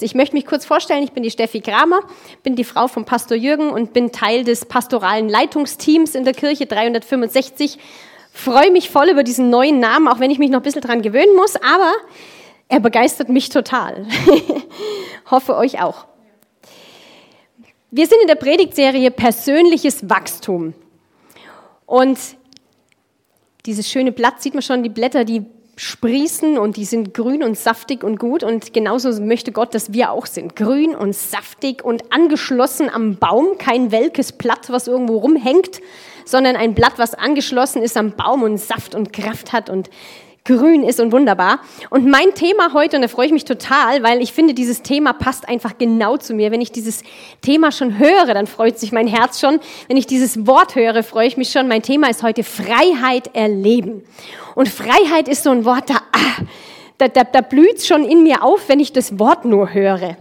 Ich möchte mich kurz vorstellen, ich bin die Steffi Kramer, bin die Frau von Pastor Jürgen und bin Teil des pastoralen Leitungsteams in der Kirche 365. Freue mich voll über diesen neuen Namen, auch wenn ich mich noch ein bisschen dran gewöhnen muss, aber er begeistert mich total. Hoffe euch auch. Wir sind in der Predigtserie Persönliches Wachstum. Und dieses schöne Blatt sieht man schon, die Blätter, die sprießen und die sind grün und saftig und gut. Und genauso möchte Gott, dass wir auch sind. Grün und saftig und angeschlossen am Baum. Kein welkes Blatt, was irgendwo rumhängt, sondern ein Blatt, was angeschlossen ist am Baum und Saft und Kraft hat und grün ist und wunderbar. Und mein Thema heute, und da freue ich mich total, weil ich finde, dieses Thema passt einfach genau zu mir. Wenn ich dieses Thema schon höre, dann freut sich mein Herz schon. Wenn ich dieses Wort höre, freue ich mich schon. Mein Thema ist heute Freiheit erleben. Und Freiheit ist so ein Wort, da, ah, da, da, da blüht schon in mir auf, wenn ich das Wort nur höre.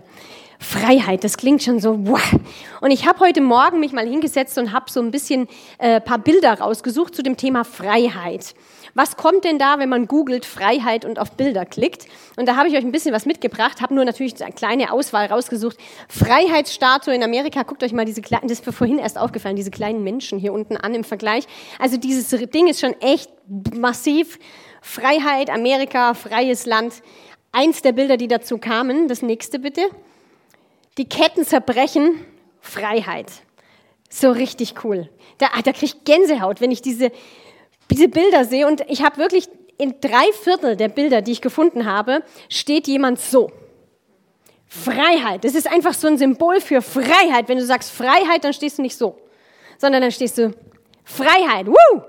Freiheit, das klingt schon so, wow. Und ich habe heute Morgen mich mal hingesetzt und habe so ein bisschen äh, paar Bilder rausgesucht zu dem Thema Freiheit. Was kommt denn da, wenn man googelt Freiheit und auf Bilder klickt? Und da habe ich euch ein bisschen was mitgebracht, habe nur natürlich eine kleine Auswahl rausgesucht. Freiheitsstatue in Amerika, guckt euch mal diese kleinen, das ist mir vorhin erst aufgefallen, diese kleinen Menschen hier unten an im Vergleich. Also dieses Ding ist schon echt massiv. Freiheit, Amerika, freies Land. Eins der Bilder, die dazu kamen, das nächste bitte. Die Ketten zerbrechen, Freiheit. So richtig cool. Da, da kriege ich Gänsehaut, wenn ich diese diese Bilder sehe und ich habe wirklich in drei Viertel der Bilder, die ich gefunden habe, steht jemand so. Freiheit. Das ist einfach so ein Symbol für Freiheit. Wenn du sagst Freiheit, dann stehst du nicht so, sondern dann stehst du Freiheit. Woo!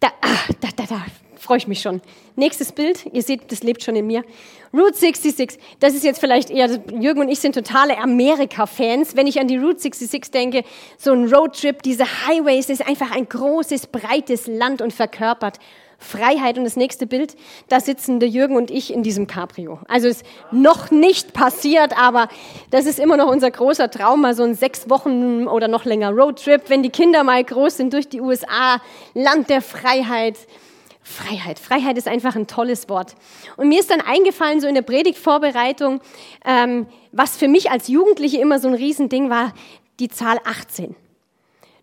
Da, ah, da, da, da freue ich mich schon. Nächstes Bild. Ihr seht, das lebt schon in mir. Route 66. Das ist jetzt vielleicht eher, Jürgen und ich sind totale Amerika-Fans. Wenn ich an die Route 66 denke, so ein Roadtrip, diese Highways, das ist einfach ein großes, breites Land und verkörpert Freiheit. Und das nächste Bild, da sitzen der Jürgen und ich in diesem Cabrio. Also ist noch nicht passiert, aber das ist immer noch unser großer Traum, mal so ein sechs Wochen oder noch länger Roadtrip, wenn die Kinder mal groß sind durch die USA, Land der Freiheit. Freiheit. Freiheit ist einfach ein tolles Wort. Und mir ist dann eingefallen, so in der Predigtvorbereitung, ähm, was für mich als Jugendliche immer so ein Riesending war, die Zahl 18.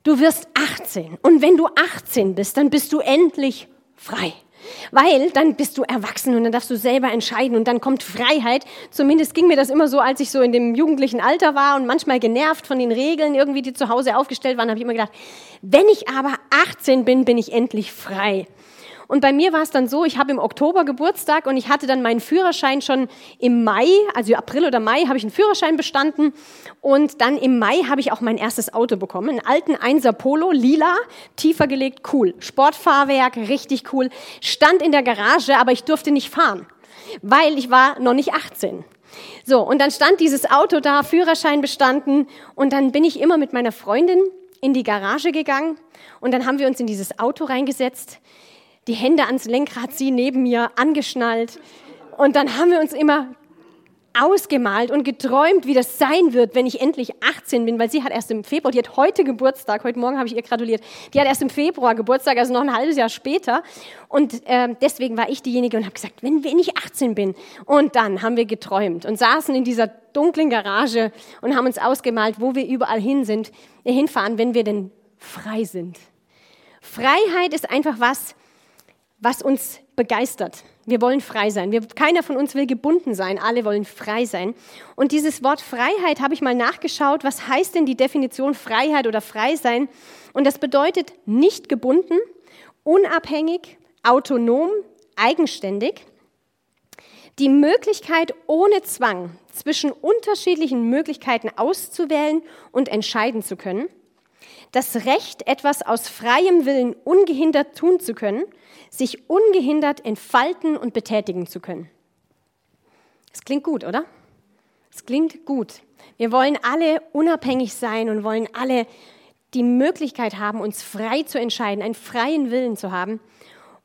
Du wirst 18. Und wenn du 18 bist, dann bist du endlich frei. Weil dann bist du erwachsen und dann darfst du selber entscheiden und dann kommt Freiheit. Zumindest ging mir das immer so, als ich so in dem jugendlichen Alter war und manchmal genervt von den Regeln irgendwie, die zu Hause aufgestellt waren, habe ich immer gedacht, wenn ich aber 18 bin, bin ich endlich frei. Und bei mir war es dann so, ich habe im Oktober Geburtstag und ich hatte dann meinen Führerschein schon im Mai, also April oder Mai, habe ich einen Führerschein bestanden. Und dann im Mai habe ich auch mein erstes Auto bekommen. Einen alten Einser Polo, lila, tiefer gelegt, cool. Sportfahrwerk, richtig cool. Stand in der Garage, aber ich durfte nicht fahren, weil ich war noch nicht 18. So, und dann stand dieses Auto da, Führerschein bestanden. Und dann bin ich immer mit meiner Freundin in die Garage gegangen. Und dann haben wir uns in dieses Auto reingesetzt die Hände ans Lenkrad, sie neben mir angeschnallt. Und dann haben wir uns immer ausgemalt und geträumt, wie das sein wird, wenn ich endlich 18 bin, weil sie hat erst im Februar, die hat heute Geburtstag, heute Morgen habe ich ihr gratuliert, die hat erst im Februar Geburtstag, also noch ein halbes Jahr später. Und äh, deswegen war ich diejenige und habe gesagt, wenn, wenn ich 18 bin. Und dann haben wir geträumt und saßen in dieser dunklen Garage und haben uns ausgemalt, wo wir überall hin sind, hinfahren, wenn wir denn frei sind. Freiheit ist einfach was, was uns begeistert. Wir wollen frei sein. Wir, keiner von uns will gebunden sein. Alle wollen frei sein. Und dieses Wort Freiheit habe ich mal nachgeschaut. Was heißt denn die Definition Freiheit oder frei sein? Und das bedeutet nicht gebunden, unabhängig, autonom, eigenständig. Die Möglichkeit ohne Zwang zwischen unterschiedlichen Möglichkeiten auszuwählen und entscheiden zu können. Das Recht, etwas aus freiem Willen ungehindert tun zu können sich ungehindert entfalten und betätigen zu können. Das klingt gut, oder? Das klingt gut. Wir wollen alle unabhängig sein und wollen alle die Möglichkeit haben, uns frei zu entscheiden, einen freien Willen zu haben.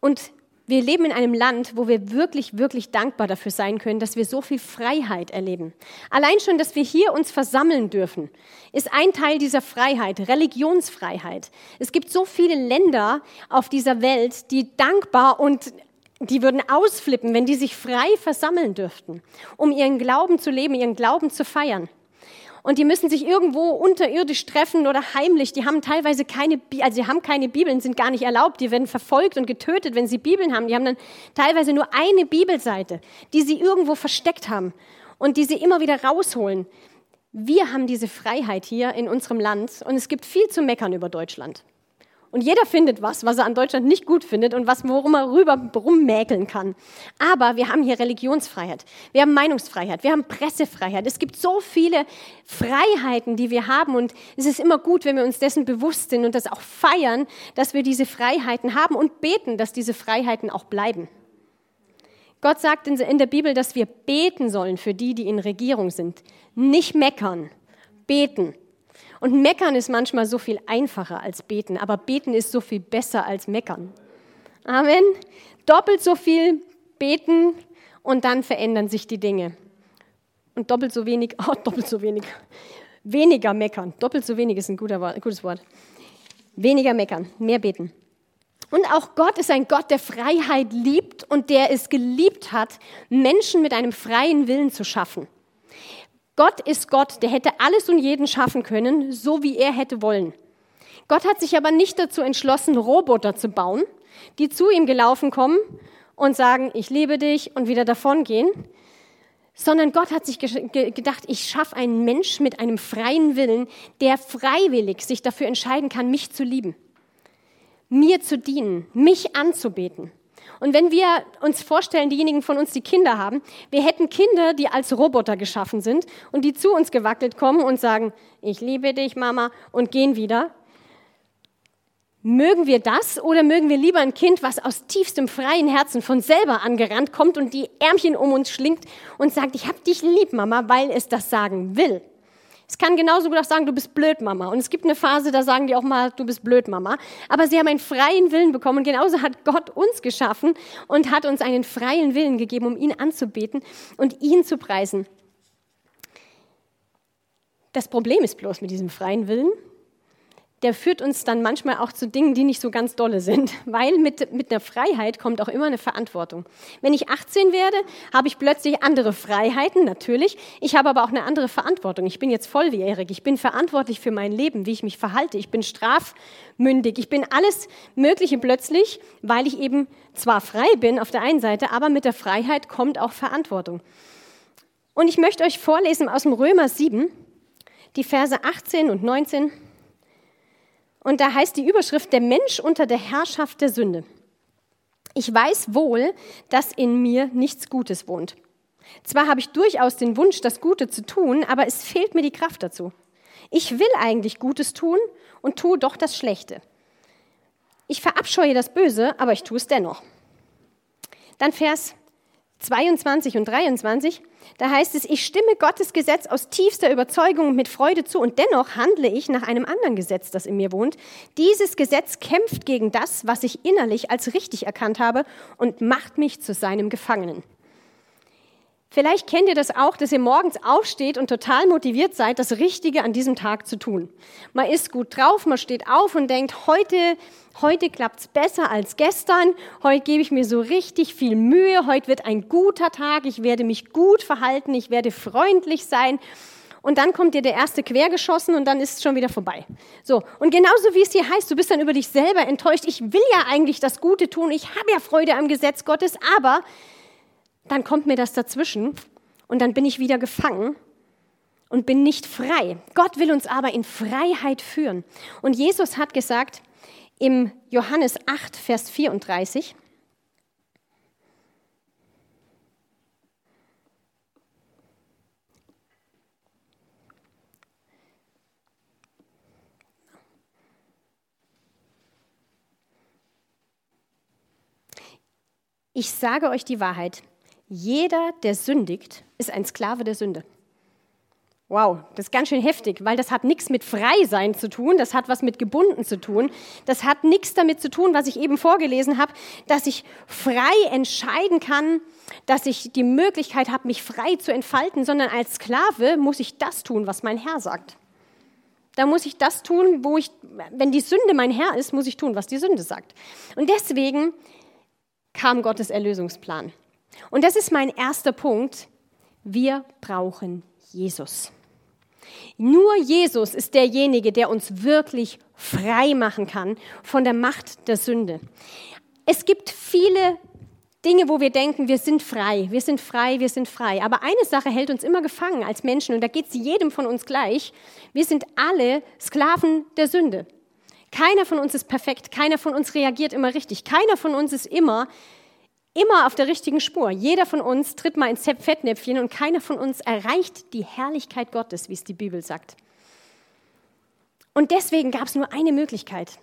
Und wir leben in einem Land, wo wir wirklich, wirklich dankbar dafür sein können, dass wir so viel Freiheit erleben. Allein schon, dass wir hier uns versammeln dürfen, ist ein Teil dieser Freiheit, Religionsfreiheit. Es gibt so viele Länder auf dieser Welt, die dankbar und die würden ausflippen, wenn die sich frei versammeln dürften, um ihren Glauben zu leben, ihren Glauben zu feiern und die müssen sich irgendwo unterirdisch treffen oder heimlich. Die haben teilweise keine, also die haben keine Bibeln, sind gar nicht erlaubt. Die werden verfolgt und getötet, wenn sie Bibeln haben. Die haben dann teilweise nur eine Bibelseite, die sie irgendwo versteckt haben und die sie immer wieder rausholen. Wir haben diese Freiheit hier in unserem Land und es gibt viel zu meckern über Deutschland. Und jeder findet was, was er an Deutschland nicht gut findet und was, worum er rüber rummäkeln kann. Aber wir haben hier Religionsfreiheit, wir haben Meinungsfreiheit, wir haben Pressefreiheit. Es gibt so viele Freiheiten, die wir haben. Und es ist immer gut, wenn wir uns dessen bewusst sind und das auch feiern, dass wir diese Freiheiten haben und beten, dass diese Freiheiten auch bleiben. Gott sagt in der Bibel, dass wir beten sollen für die, die in Regierung sind. Nicht meckern, beten. Und meckern ist manchmal so viel einfacher als beten, aber beten ist so viel besser als meckern. Amen. Doppelt so viel beten und dann verändern sich die Dinge. Und doppelt so wenig, oh, doppelt so wenig, weniger meckern. Doppelt so wenig ist ein gutes Wort. Weniger meckern, mehr beten. Und auch Gott ist ein Gott, der Freiheit liebt und der es geliebt hat, Menschen mit einem freien Willen zu schaffen. Gott ist Gott, der hätte alles und jeden schaffen können, so wie er hätte wollen. Gott hat sich aber nicht dazu entschlossen, Roboter zu bauen, die zu ihm gelaufen kommen und sagen, ich liebe dich und wieder davongehen, sondern Gott hat sich gedacht, ich schaffe einen Mensch mit einem freien Willen, der freiwillig sich dafür entscheiden kann, mich zu lieben, mir zu dienen, mich anzubeten. Und wenn wir uns vorstellen, diejenigen von uns, die Kinder haben, wir hätten Kinder, die als Roboter geschaffen sind und die zu uns gewackelt kommen und sagen, ich liebe dich, Mama, und gehen wieder. Mögen wir das oder mögen wir lieber ein Kind, was aus tiefstem freien Herzen von selber angerannt kommt und die Ärmchen um uns schlingt und sagt, ich hab dich lieb, Mama, weil es das sagen will? Es kann genauso gut auch sagen, du bist blöd, Mama. Und es gibt eine Phase, da sagen die auch mal, du bist blöd, Mama. Aber sie haben einen freien Willen bekommen. Und genauso hat Gott uns geschaffen und hat uns einen freien Willen gegeben, um ihn anzubeten und ihn zu preisen. Das Problem ist bloß mit diesem freien Willen, der führt uns dann manchmal auch zu Dingen, die nicht so ganz dolle sind, weil mit, mit einer Freiheit kommt auch immer eine Verantwortung. Wenn ich 18 werde, habe ich plötzlich andere Freiheiten, natürlich. Ich habe aber auch eine andere Verantwortung. Ich bin jetzt volljährig. Ich bin verantwortlich für mein Leben, wie ich mich verhalte. Ich bin strafmündig. Ich bin alles Mögliche plötzlich, weil ich eben zwar frei bin auf der einen Seite, aber mit der Freiheit kommt auch Verantwortung. Und ich möchte euch vorlesen aus dem Römer 7, die Verse 18 und 19. Und da heißt die Überschrift, der Mensch unter der Herrschaft der Sünde. Ich weiß wohl, dass in mir nichts Gutes wohnt. Zwar habe ich durchaus den Wunsch, das Gute zu tun, aber es fehlt mir die Kraft dazu. Ich will eigentlich Gutes tun und tue doch das Schlechte. Ich verabscheue das Böse, aber ich tue es dennoch. Dann Vers 22 und 23, da heißt es, ich stimme Gottes Gesetz aus tiefster Überzeugung und mit Freude zu und dennoch handle ich nach einem anderen Gesetz, das in mir wohnt. Dieses Gesetz kämpft gegen das, was ich innerlich als richtig erkannt habe und macht mich zu seinem Gefangenen. Vielleicht kennt ihr das auch, dass ihr morgens aufsteht und total motiviert seid, das Richtige an diesem Tag zu tun. Man ist gut drauf, man steht auf und denkt, heute, heute klappt's besser als gestern, heute gebe ich mir so richtig viel Mühe, heute wird ein guter Tag, ich werde mich gut verhalten, ich werde freundlich sein. Und dann kommt dir der erste quergeschossen und dann ist es schon wieder vorbei. So. Und genauso wie es hier heißt, du bist dann über dich selber enttäuscht. Ich will ja eigentlich das Gute tun. Ich habe ja Freude am Gesetz Gottes, aber dann kommt mir das dazwischen und dann bin ich wieder gefangen und bin nicht frei. Gott will uns aber in Freiheit führen. Und Jesus hat gesagt im Johannes 8, Vers 34, Ich sage euch die Wahrheit. Jeder, der sündigt, ist ein Sklave der Sünde. Wow, das ist ganz schön heftig, weil das hat nichts mit Freisein zu tun, das hat was mit gebunden zu tun. Das hat nichts damit zu tun, was ich eben vorgelesen habe, dass ich frei entscheiden kann, dass ich die Möglichkeit habe, mich frei zu entfalten, sondern als Sklave muss ich das tun, was mein Herr sagt. Da muss ich das tun, wo ich, wenn die Sünde mein Herr ist, muss ich tun, was die Sünde sagt. Und deswegen kam Gottes Erlösungsplan. Und das ist mein erster Punkt. Wir brauchen Jesus. Nur Jesus ist derjenige, der uns wirklich frei machen kann von der Macht der Sünde. Es gibt viele Dinge, wo wir denken, wir sind frei, wir sind frei, wir sind frei. Aber eine Sache hält uns immer gefangen als Menschen und da geht es jedem von uns gleich. Wir sind alle Sklaven der Sünde. Keiner von uns ist perfekt, keiner von uns reagiert immer richtig, keiner von uns ist immer immer auf der richtigen Spur. Jeder von uns tritt mal ins Fettnäpfchen und keiner von uns erreicht die Herrlichkeit Gottes, wie es die Bibel sagt. Und deswegen gab es nur eine Möglichkeit,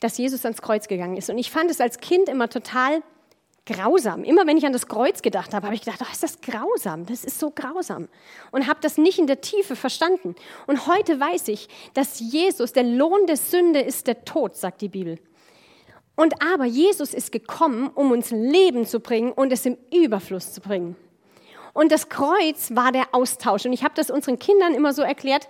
dass Jesus ans Kreuz gegangen ist. Und ich fand es als Kind immer total grausam. Immer wenn ich an das Kreuz gedacht habe, habe ich gedacht, oh, ist das grausam, das ist so grausam. Und habe das nicht in der Tiefe verstanden. Und heute weiß ich, dass Jesus, der Lohn der Sünde ist der Tod, sagt die Bibel. Und aber Jesus ist gekommen, um uns Leben zu bringen und es im Überfluss zu bringen. Und das Kreuz war der Austausch. Und ich habe das unseren Kindern immer so erklärt,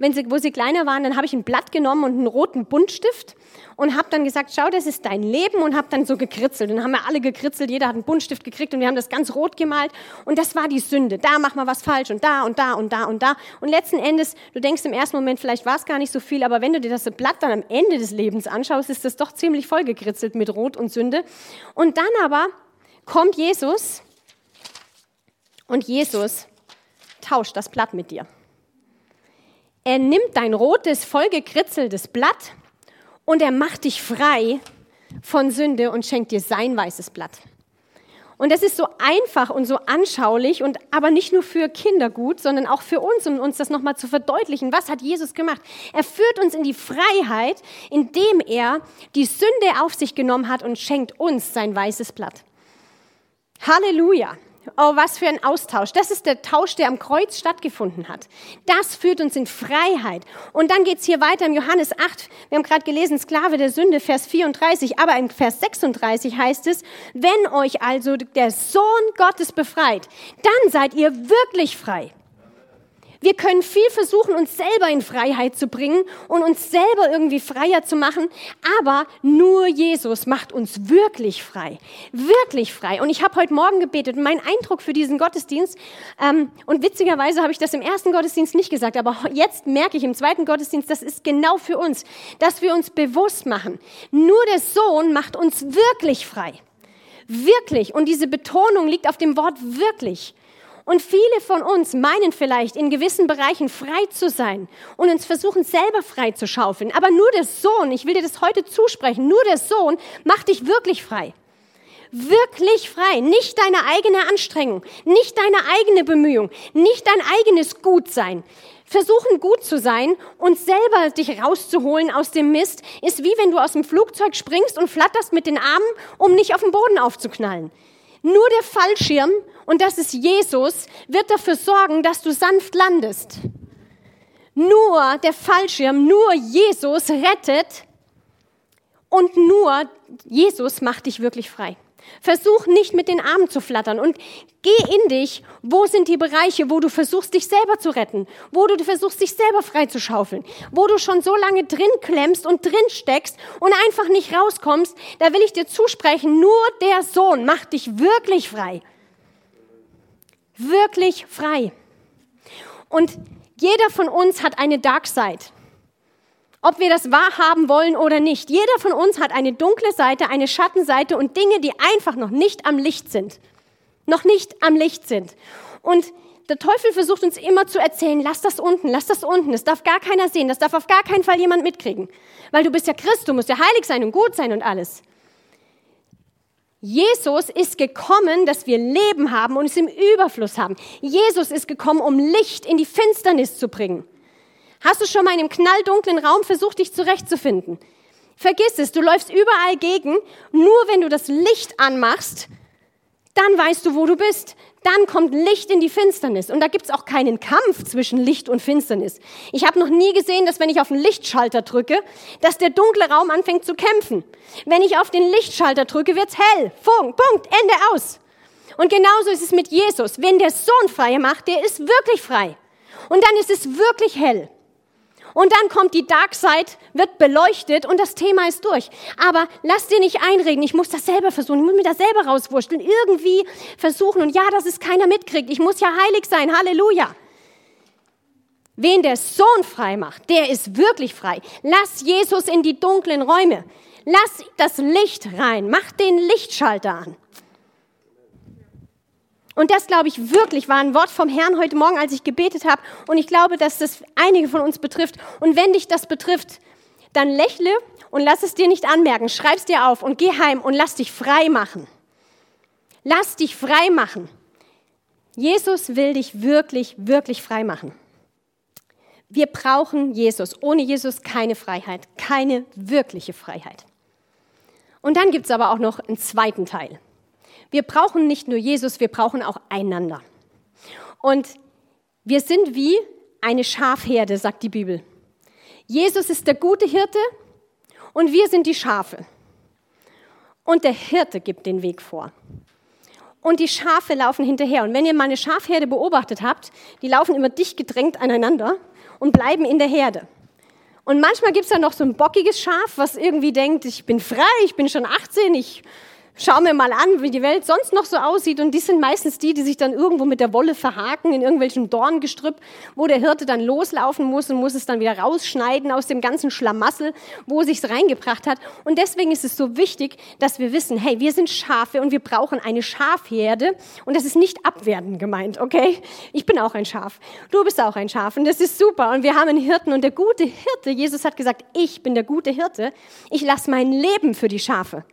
wenn sie, wo sie kleiner waren, dann habe ich ein Blatt genommen und einen roten Buntstift und habe dann gesagt, schau, das ist dein Leben und habe dann so gekritzelt. Dann haben wir alle gekritzelt, jeder hat einen Buntstift gekriegt und wir haben das ganz rot gemalt und das war die Sünde. Da machen wir was falsch und da und da und da und da. Und letzten Endes, du denkst im ersten Moment, vielleicht war es gar nicht so viel, aber wenn du dir das Blatt dann am Ende des Lebens anschaust, ist das doch ziemlich voll gekritzelt mit Rot und Sünde. Und dann aber kommt Jesus und Jesus tauscht das Blatt mit dir. Er nimmt dein rotes, vollgekritzeltes Blatt und er macht dich frei von Sünde und schenkt dir sein weißes Blatt. Und das ist so einfach und so anschaulich und aber nicht nur für Kinder gut, sondern auch für uns, um uns das nochmal zu verdeutlichen. Was hat Jesus gemacht? Er führt uns in die Freiheit, indem er die Sünde auf sich genommen hat und schenkt uns sein weißes Blatt. Halleluja. Oh, was für ein Austausch. Das ist der Tausch, der am Kreuz stattgefunden hat. Das führt uns in Freiheit. Und dann geht's hier weiter im Johannes 8. Wir haben gerade gelesen, Sklave der Sünde, Vers 34. Aber im Vers 36 heißt es, wenn euch also der Sohn Gottes befreit, dann seid ihr wirklich frei. Wir können viel versuchen, uns selber in Freiheit zu bringen und uns selber irgendwie freier zu machen, aber nur Jesus macht uns wirklich frei. Wirklich frei. Und ich habe heute Morgen gebetet und mein Eindruck für diesen Gottesdienst, ähm, und witzigerweise habe ich das im ersten Gottesdienst nicht gesagt, aber jetzt merke ich im zweiten Gottesdienst, das ist genau für uns, dass wir uns bewusst machen. Nur der Sohn macht uns wirklich frei. Wirklich. Und diese Betonung liegt auf dem Wort wirklich. Und viele von uns meinen vielleicht, in gewissen Bereichen frei zu sein und uns versuchen, selber frei zu schaufeln. Aber nur der Sohn, ich will dir das heute zusprechen, nur der Sohn macht dich wirklich frei. Wirklich frei. Nicht deine eigene Anstrengung, nicht deine eigene Bemühung, nicht dein eigenes Gutsein. Versuchen gut zu sein und selber dich rauszuholen aus dem Mist, ist wie wenn du aus dem Flugzeug springst und flatterst mit den Armen, um nicht auf den Boden aufzuknallen. Nur der Fallschirm, und das ist Jesus, wird dafür sorgen, dass du sanft landest. Nur der Fallschirm, nur Jesus rettet und nur Jesus macht dich wirklich frei. Versuch nicht mit den Armen zu flattern und geh in dich. Wo sind die Bereiche, wo du versuchst, dich selber zu retten? Wo du versuchst, dich selber frei zu schaufeln? Wo du schon so lange drin klemmst und drin steckst und einfach nicht rauskommst? Da will ich dir zusprechen, nur der Sohn macht dich wirklich frei. Wirklich frei. Und jeder von uns hat eine Dark Side ob wir das wahrhaben wollen oder nicht. Jeder von uns hat eine dunkle Seite, eine Schattenseite und Dinge, die einfach noch nicht am Licht sind. Noch nicht am Licht sind. Und der Teufel versucht uns immer zu erzählen, lass das unten, lass das unten, das darf gar keiner sehen, das darf auf gar keinen Fall jemand mitkriegen. Weil du bist ja Christ, du musst ja heilig sein und gut sein und alles. Jesus ist gekommen, dass wir Leben haben und es im Überfluss haben. Jesus ist gekommen, um Licht in die Finsternis zu bringen. Hast du schon mal in einem knalldunklen Raum versucht, dich zurechtzufinden? Vergiss es, du läufst überall gegen. Nur wenn du das Licht anmachst, dann weißt du, wo du bist. Dann kommt Licht in die Finsternis. Und da gibt's auch keinen Kampf zwischen Licht und Finsternis. Ich habe noch nie gesehen, dass wenn ich auf den Lichtschalter drücke, dass der dunkle Raum anfängt zu kämpfen. Wenn ich auf den Lichtschalter drücke, wird's hell. Punkt, Punkt, Ende aus. Und genauso ist es mit Jesus. Wenn der Sohn frei macht, der ist wirklich frei. Und dann ist es wirklich hell. Und dann kommt die Dark Side, wird beleuchtet und das Thema ist durch. Aber lass dir nicht einreden, ich muss das selber versuchen, ich muss mir das selber rauswurschteln, irgendwie versuchen. Und ja, dass es keiner mitkriegt. Ich muss ja heilig sein, Halleluja. Wen der Sohn frei macht, der ist wirklich frei. Lass Jesus in die dunklen Räume. Lass das Licht rein. Mach den Lichtschalter an. Und das, glaube ich, wirklich war ein Wort vom Herrn heute Morgen, als ich gebetet habe. Und ich glaube, dass das einige von uns betrifft. Und wenn dich das betrifft, dann lächle und lass es dir nicht anmerken. Schreib es dir auf und geh heim und lass dich frei machen. Lass dich frei machen. Jesus will dich wirklich, wirklich frei machen. Wir brauchen Jesus. Ohne Jesus keine Freiheit, keine wirkliche Freiheit. Und dann gibt es aber auch noch einen zweiten Teil. Wir brauchen nicht nur Jesus, wir brauchen auch einander. Und wir sind wie eine Schafherde, sagt die Bibel. Jesus ist der gute Hirte und wir sind die Schafe. Und der Hirte gibt den Weg vor. Und die Schafe laufen hinterher. Und wenn ihr mal eine Schafherde beobachtet habt, die laufen immer dicht gedrängt aneinander und bleiben in der Herde. Und manchmal gibt es dann noch so ein bockiges Schaf, was irgendwie denkt, ich bin frei, ich bin schon 18, ich Schau mir mal an, wie die Welt sonst noch so aussieht. Und die sind meistens die, die sich dann irgendwo mit der Wolle verhaken in irgendwelchen Dorngestrüpp, wo der Hirte dann loslaufen muss und muss es dann wieder rausschneiden aus dem ganzen Schlamassel, wo es sich reingebracht hat. Und deswegen ist es so wichtig, dass wir wissen, hey, wir sind Schafe und wir brauchen eine Schafherde. Und das ist nicht abwertend gemeint, okay? Ich bin auch ein Schaf. Du bist auch ein Schaf. Und das ist super. Und wir haben einen Hirten. Und der gute Hirte, Jesus hat gesagt, ich bin der gute Hirte. Ich lasse mein Leben für die Schafe.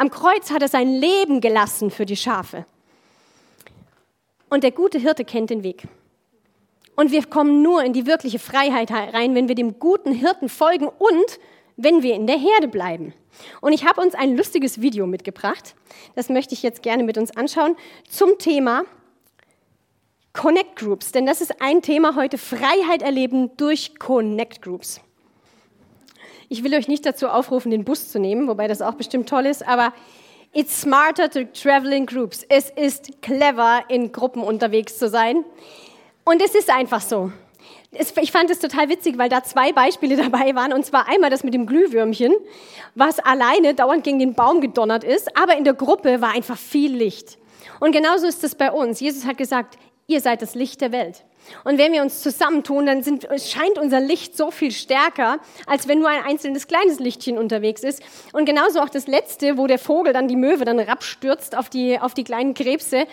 Am Kreuz hat er sein Leben gelassen für die Schafe. Und der gute Hirte kennt den Weg. Und wir kommen nur in die wirkliche Freiheit rein, wenn wir dem guten Hirten folgen und wenn wir in der Herde bleiben. Und ich habe uns ein lustiges Video mitgebracht. Das möchte ich jetzt gerne mit uns anschauen zum Thema Connect Groups. Denn das ist ein Thema heute, Freiheit erleben durch Connect Groups. Ich will euch nicht dazu aufrufen, den Bus zu nehmen, wobei das auch bestimmt toll ist, aber it's smarter to travel in groups. Es ist clever, in Gruppen unterwegs zu sein. Und es ist einfach so. ich fand es total witzig, weil da zwei Beispiele dabei waren. Und zwar einmal das mit dem Glühwürmchen, was alleine dauernd gegen den Baum gedonnert ist, aber in der Gruppe war einfach viel Licht. Und genauso ist es bei uns. Jesus hat gesagt, ihr seid das Licht der Welt. Und wenn wir uns zusammentun, dann sind, scheint unser Licht so viel stärker, als wenn nur ein einzelnes kleines Lichtchen unterwegs ist. Und genauso auch das letzte, wo der Vogel dann die Möwe dann rapstürzt auf die, auf die kleinen Krebse.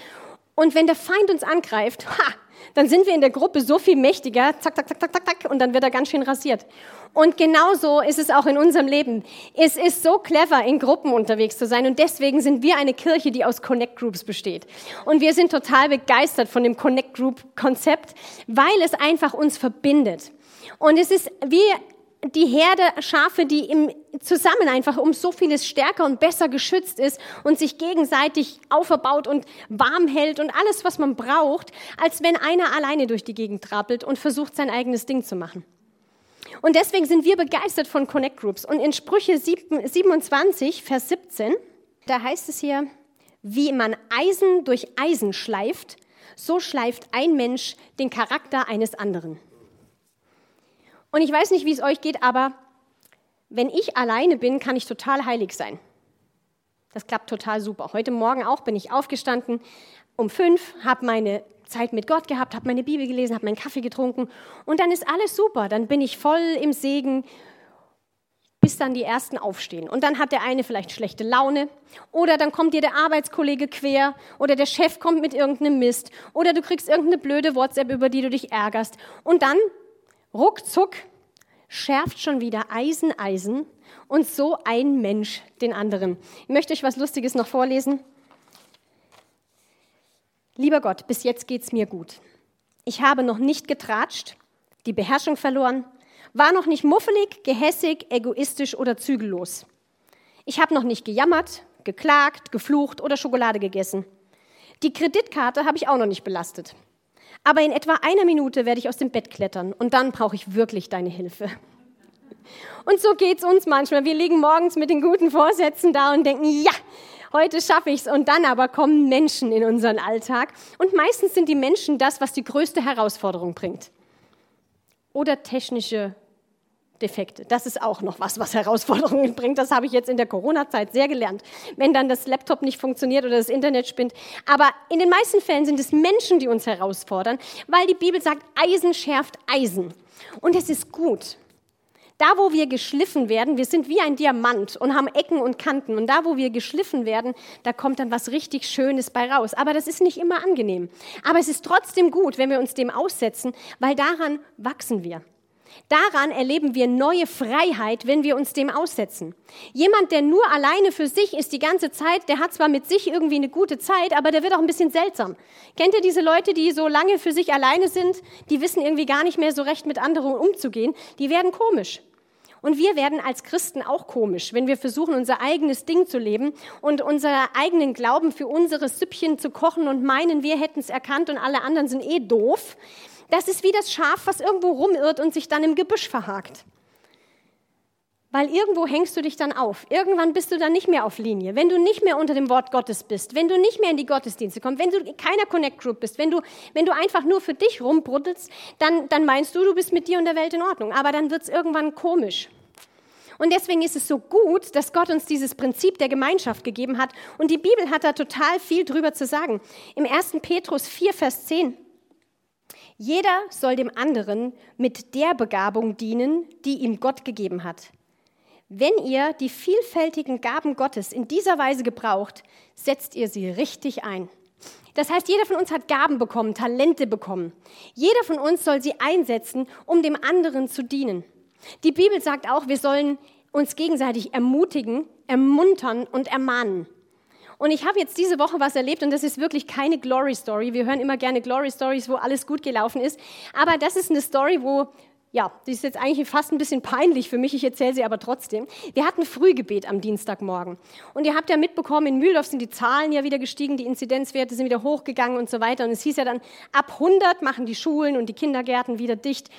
Und wenn der Feind uns angreift, ha, dann sind wir in der Gruppe so viel mächtiger, zack, zack, zack, zack, zack, zack, und dann wird er ganz schön rasiert. Und genauso ist es auch in unserem Leben. Es ist so clever, in Gruppen unterwegs zu sein, und deswegen sind wir eine Kirche, die aus Connect Groups besteht. Und wir sind total begeistert von dem Connect Group Konzept, weil es einfach uns verbindet. Und es ist wie die Herde Schafe, die im zusammen einfach um so vieles stärker und besser geschützt ist und sich gegenseitig auferbaut und warm hält und alles, was man braucht, als wenn einer alleine durch die Gegend trappelt und versucht, sein eigenes Ding zu machen. Und deswegen sind wir begeistert von Connect Groups. Und in Sprüche 27, Vers 17, da heißt es hier, wie man Eisen durch Eisen schleift, so schleift ein Mensch den Charakter eines anderen. Und ich weiß nicht, wie es euch geht, aber wenn ich alleine bin, kann ich total heilig sein. Das klappt total super. Heute Morgen auch bin ich aufgestanden um fünf, habe meine Zeit mit Gott gehabt, habe meine Bibel gelesen, habe meinen Kaffee getrunken und dann ist alles super. Dann bin ich voll im Segen, bis dann die ersten aufstehen. Und dann hat der eine vielleicht schlechte Laune oder dann kommt dir der Arbeitskollege quer oder der Chef kommt mit irgendeinem Mist oder du kriegst irgendeine blöde WhatsApp, über die du dich ärgerst. Und dann ruckzuck schärft schon wieder Eisen Eisen und so ein Mensch den anderen. Ich möchte euch was Lustiges noch vorlesen. Lieber Gott, bis jetzt geht's mir gut. Ich habe noch nicht getratscht, die Beherrschung verloren, war noch nicht muffelig, gehässig, egoistisch oder zügellos. Ich habe noch nicht gejammert, geklagt, geflucht oder Schokolade gegessen. Die Kreditkarte habe ich auch noch nicht belastet. Aber in etwa einer Minute werde ich aus dem Bett klettern und dann brauche ich wirklich deine Hilfe. Und so geht es uns manchmal. Wir liegen morgens mit den guten Vorsätzen da und denken, ja, heute schaffe ich es. Und dann aber kommen Menschen in unseren Alltag. Und meistens sind die Menschen das, was die größte Herausforderung bringt. Oder technische Defekte. Das ist auch noch was, was Herausforderungen bringt. Das habe ich jetzt in der Corona-Zeit sehr gelernt. Wenn dann das Laptop nicht funktioniert oder das Internet spinnt. Aber in den meisten Fällen sind es Menschen, die uns herausfordern, weil die Bibel sagt, Eisen schärft Eisen. Und es ist gut. Da, wo wir geschliffen werden, wir sind wie ein Diamant und haben Ecken und Kanten. Und da, wo wir geschliffen werden, da kommt dann was richtig Schönes bei raus. Aber das ist nicht immer angenehm. Aber es ist trotzdem gut, wenn wir uns dem aussetzen, weil daran wachsen wir. Daran erleben wir neue Freiheit, wenn wir uns dem aussetzen. Jemand, der nur alleine für sich ist die ganze Zeit, der hat zwar mit sich irgendwie eine gute Zeit, aber der wird auch ein bisschen seltsam. Kennt ihr diese Leute, die so lange für sich alleine sind? Die wissen irgendwie gar nicht mehr so recht mit anderen umzugehen. Die werden komisch. Und wir werden als Christen auch komisch, wenn wir versuchen, unser eigenes Ding zu leben und unseren eigenen Glauben für unsere Süppchen zu kochen und meinen, wir hätten es erkannt und alle anderen sind eh doof. Das ist wie das Schaf, was irgendwo rumirrt und sich dann im Gebüsch verhakt. Weil irgendwo hängst du dich dann auf. Irgendwann bist du dann nicht mehr auf Linie. Wenn du nicht mehr unter dem Wort Gottes bist, wenn du nicht mehr in die Gottesdienste kommst, wenn du in keiner Connect Group bist, wenn du, wenn du einfach nur für dich rumbruddelst, dann, dann meinst du, du bist mit dir und der Welt in Ordnung. Aber dann wird es irgendwann komisch. Und deswegen ist es so gut, dass Gott uns dieses Prinzip der Gemeinschaft gegeben hat. Und die Bibel hat da total viel drüber zu sagen. Im 1. Petrus 4, Vers 10 jeder soll dem anderen mit der Begabung dienen, die ihm Gott gegeben hat. Wenn ihr die vielfältigen Gaben Gottes in dieser Weise gebraucht, setzt ihr sie richtig ein. Das heißt, jeder von uns hat Gaben bekommen, Talente bekommen. Jeder von uns soll sie einsetzen, um dem anderen zu dienen. Die Bibel sagt auch, wir sollen uns gegenseitig ermutigen, ermuntern und ermahnen. Und ich habe jetzt diese Woche was erlebt und das ist wirklich keine Glory Story. Wir hören immer gerne Glory Stories, wo alles gut gelaufen ist. Aber das ist eine Story, wo ja, die ist jetzt eigentlich fast ein bisschen peinlich für mich, ich erzähle sie aber trotzdem. Wir hatten Frühgebet am Dienstagmorgen. Und ihr habt ja mitbekommen, in Mühldorf sind die Zahlen ja wieder gestiegen, die Inzidenzwerte sind wieder hochgegangen und so weiter. Und es hieß ja dann, ab 100 machen die Schulen und die Kindergärten wieder dicht.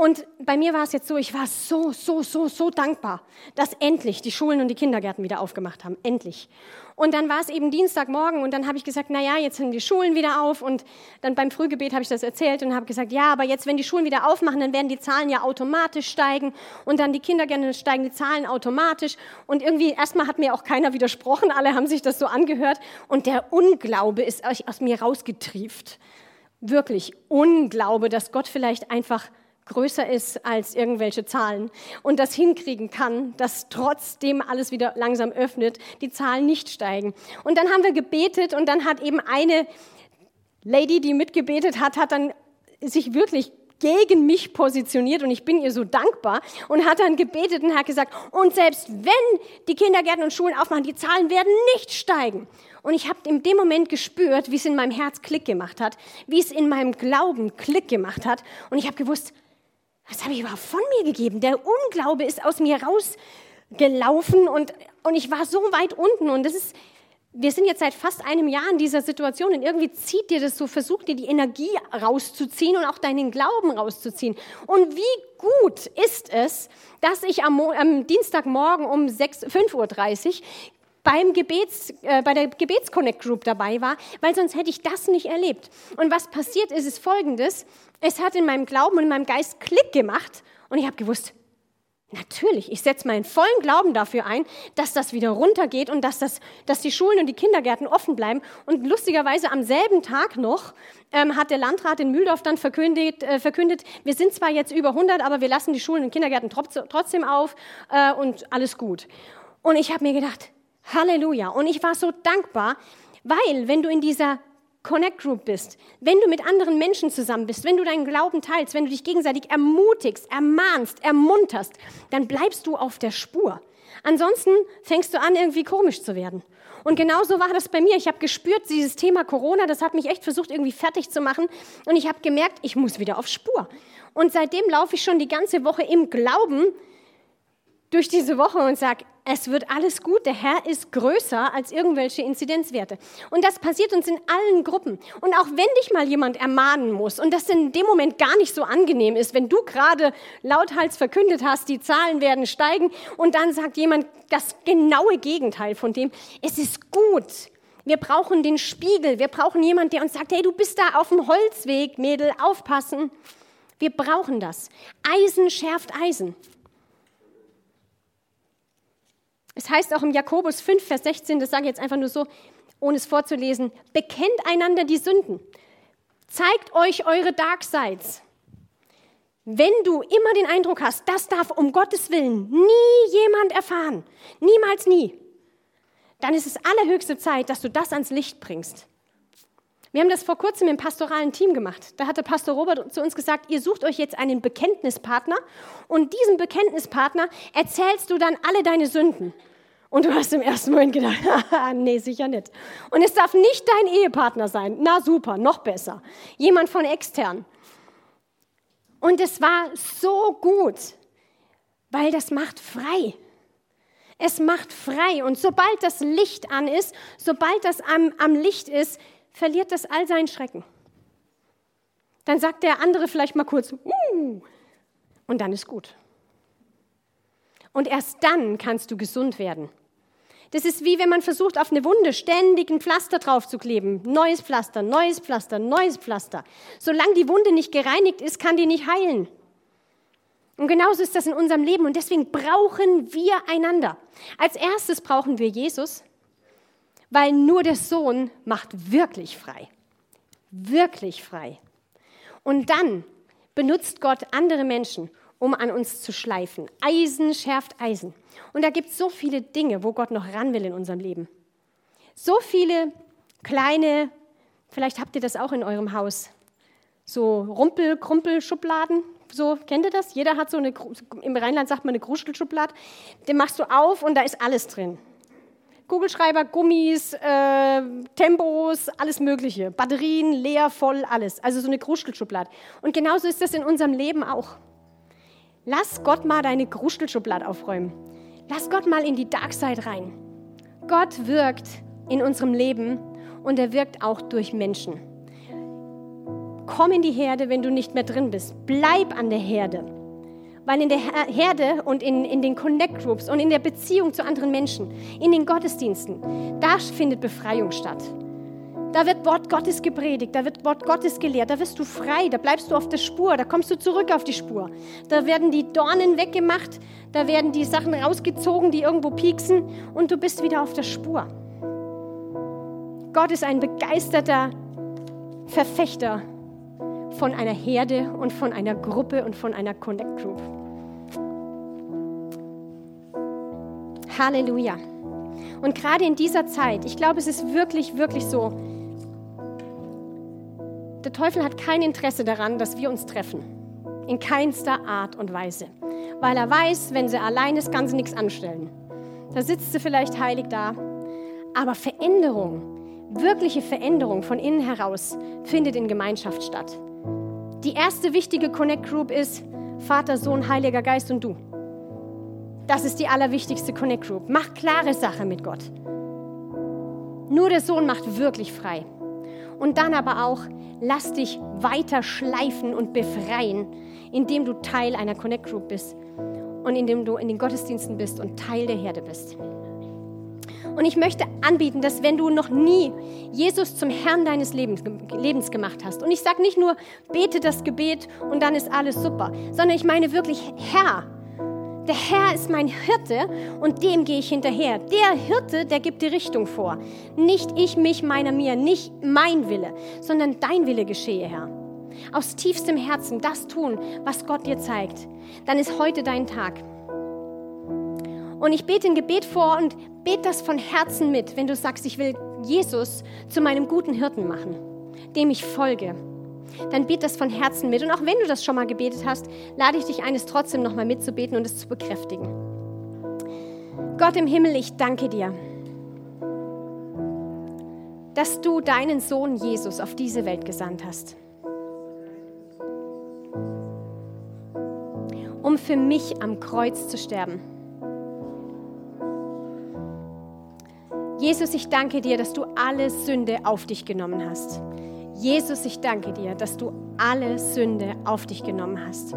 Und bei mir war es jetzt so, ich war so, so, so, so dankbar, dass endlich die Schulen und die Kindergärten wieder aufgemacht haben. Endlich. Und dann war es eben Dienstagmorgen und dann habe ich gesagt, na ja, jetzt sind die Schulen wieder auf und dann beim Frühgebet habe ich das erzählt und habe gesagt, ja, aber jetzt, wenn die Schulen wieder aufmachen, dann werden die Zahlen ja automatisch steigen und dann die Kindergärten steigen die Zahlen automatisch und irgendwie erstmal hat mir auch keiner widersprochen, alle haben sich das so angehört und der Unglaube ist aus mir rausgetrieft. Wirklich Unglaube, dass Gott vielleicht einfach größer ist als irgendwelche Zahlen und das hinkriegen kann, dass trotzdem alles wieder langsam öffnet, die Zahlen nicht steigen. Und dann haben wir gebetet und dann hat eben eine Lady, die mitgebetet hat, hat dann sich wirklich gegen mich positioniert und ich bin ihr so dankbar und hat dann gebetet und hat gesagt, und selbst wenn die Kindergärten und Schulen aufmachen, die Zahlen werden nicht steigen. Und ich habe in dem Moment gespürt, wie es in meinem Herz Klick gemacht hat, wie es in meinem Glauben Klick gemacht hat und ich habe gewusst, was habe ich überhaupt von mir gegeben? Der Unglaube ist aus mir rausgelaufen und, und ich war so weit unten. Und das ist, wir sind jetzt seit fast einem Jahr in dieser Situation und irgendwie zieht dir das so, versucht dir die Energie rauszuziehen und auch deinen Glauben rauszuziehen. Und wie gut ist es, dass ich am, am Dienstagmorgen um 5.30 Uhr beim Gebets, äh, bei der Gebetsconnect Group dabei war, weil sonst hätte ich das nicht erlebt. Und was passiert ist, ist folgendes. Es hat in meinem Glauben und in meinem Geist Klick gemacht und ich habe gewusst, Natürlich, ich setze meinen vollen Glauben dafür ein, dass das wieder runtergeht und dass, das, dass die Schulen und die Kindergärten offen bleiben. Und lustigerweise am selben Tag noch ähm, hat der Landrat in Mühldorf dann verkündet, äh, verkündet, wir sind zwar jetzt über 100, aber wir lassen die Schulen und Kindergärten trotzdem auf äh, und alles gut. Und ich habe mir gedacht, Halleluja. Und ich war so dankbar, weil wenn du in dieser Connect Group bist, wenn du mit anderen Menschen zusammen bist, wenn du deinen Glauben teilst, wenn du dich gegenseitig ermutigst, ermahnst, ermunterst, dann bleibst du auf der Spur. Ansonsten fängst du an, irgendwie komisch zu werden. Und genauso war das bei mir. Ich habe gespürt, dieses Thema Corona, das hat mich echt versucht, irgendwie fertig zu machen. Und ich habe gemerkt, ich muss wieder auf Spur. Und seitdem laufe ich schon die ganze Woche im Glauben durch diese Woche und sage, Es wird alles gut. Der Herr ist größer als irgendwelche Inzidenzwerte. Und das passiert uns in allen Gruppen. Und auch wenn dich mal jemand ermahnen muss und das in dem Moment gar nicht so angenehm ist, wenn du gerade lauthals verkündet hast, die Zahlen werden steigen und dann sagt jemand das genaue Gegenteil von dem, es ist gut. Wir brauchen den Spiegel. Wir brauchen jemand, der uns sagt, hey, du bist da auf dem Holzweg, Mädel, aufpassen. Wir brauchen das. Eisen schärft Eisen. Es heißt auch im Jakobus 5, Vers 16, das sage ich jetzt einfach nur so, ohne es vorzulesen, bekennt einander die Sünden. Zeigt euch eure Dark Sides. Wenn du immer den Eindruck hast, das darf um Gottes Willen nie jemand erfahren, niemals nie, dann ist es allerhöchste Zeit, dass du das ans Licht bringst. Wir haben das vor kurzem im pastoralen Team gemacht. Da hat der Pastor Robert zu uns gesagt, ihr sucht euch jetzt einen Bekenntnispartner und diesem Bekenntnispartner erzählst du dann alle deine Sünden. Und du hast im ersten Moment gedacht, nee, sicher nicht. Und es darf nicht dein Ehepartner sein. Na super, noch besser. Jemand von extern. Und es war so gut, weil das macht frei. Es macht frei. Und sobald das Licht an ist, sobald das am, am Licht ist, verliert das all seinen Schrecken. Dann sagt der andere vielleicht mal kurz, uh, und dann ist gut. Und erst dann kannst du gesund werden. Das ist wie wenn man versucht, auf eine Wunde ständig ein Pflaster draufzukleben. Neues Pflaster, neues Pflaster, neues Pflaster. Solange die Wunde nicht gereinigt ist, kann die nicht heilen. Und genauso ist das in unserem Leben. Und deswegen brauchen wir einander. Als erstes brauchen wir Jesus, weil nur der Sohn macht wirklich frei. Wirklich frei. Und dann benutzt Gott andere Menschen, um an uns zu schleifen. Eisen schärft Eisen. Und da gibt es so viele Dinge, wo Gott noch ran will in unserem Leben. So viele kleine, vielleicht habt ihr das auch in eurem Haus, so Rumpel, Krumpel, Schubladen. So, kennt ihr das? Jeder hat so eine, im Rheinland sagt man eine Kruschelschublade. Den machst du auf und da ist alles drin. Kugelschreiber, Gummis, äh, Tempos, alles Mögliche. Batterien, leer, voll, alles. Also so eine Kruschelschublade. Und genauso ist das in unserem Leben auch. Lass Gott mal deine Kruschelschublade aufräumen. Lass Gott mal in die Dark Side rein. Gott wirkt in unserem Leben und er wirkt auch durch Menschen. Komm in die Herde, wenn du nicht mehr drin bist. Bleib an der Herde. Weil in der Herde und in, in den Connect Groups und in der Beziehung zu anderen Menschen, in den Gottesdiensten, da findet Befreiung statt. Da wird Wort Gottes gepredigt, da wird Wort Gottes gelehrt, da wirst du frei, da bleibst du auf der Spur, da kommst du zurück auf die Spur. Da werden die Dornen weggemacht, da werden die Sachen rausgezogen, die irgendwo pieksen und du bist wieder auf der Spur. Gott ist ein begeisterter Verfechter von einer Herde und von einer Gruppe und von einer Connect Group. Halleluja. Und gerade in dieser Zeit, ich glaube, es ist wirklich, wirklich so, der Teufel hat kein Interesse daran, dass wir uns treffen. In keinster Art und Weise. Weil er weiß, wenn sie allein ist, kann sie nichts anstellen. Da sitzt sie vielleicht heilig da. Aber Veränderung, wirkliche Veränderung von innen heraus, findet in Gemeinschaft statt. Die erste wichtige Connect Group ist Vater, Sohn, Heiliger Geist und du. Das ist die allerwichtigste Connect Group. Mach klare Sache mit Gott. Nur der Sohn macht wirklich frei. Und dann aber auch, lass dich weiter schleifen und befreien, indem du Teil einer Connect Group bist und indem du in den Gottesdiensten bist und Teil der Herde bist. Und ich möchte anbieten, dass wenn du noch nie Jesus zum Herrn deines Lebens, Lebens gemacht hast, und ich sage nicht nur, bete das Gebet und dann ist alles super, sondern ich meine wirklich, Herr, der Herr ist mein Hirte und dem gehe ich hinterher. Der Hirte, der gibt die Richtung vor. Nicht ich, mich, meiner, mir, nicht mein Wille, sondern dein Wille geschehe, Herr. Aus tiefstem Herzen das tun, was Gott dir zeigt. Dann ist heute dein Tag. Und ich bete ein Gebet vor und bete das von Herzen mit, wenn du sagst, ich will Jesus zu meinem guten Hirten machen, dem ich folge dann bet das von Herzen mit. Und auch wenn du das schon mal gebetet hast, lade ich dich eines trotzdem nochmal mitzubeten und es zu bekräftigen. Gott im Himmel, ich danke dir, dass du deinen Sohn Jesus auf diese Welt gesandt hast. Um für mich am Kreuz zu sterben. Jesus, ich danke dir, dass du alle Sünde auf dich genommen hast. Jesus, ich danke dir, dass du alle Sünde auf dich genommen hast.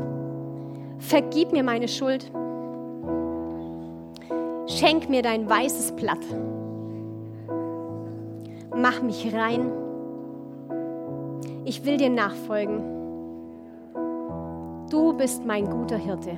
Vergib mir meine Schuld. Schenk mir dein weißes Blatt. Mach mich rein. Ich will dir nachfolgen. Du bist mein guter Hirte.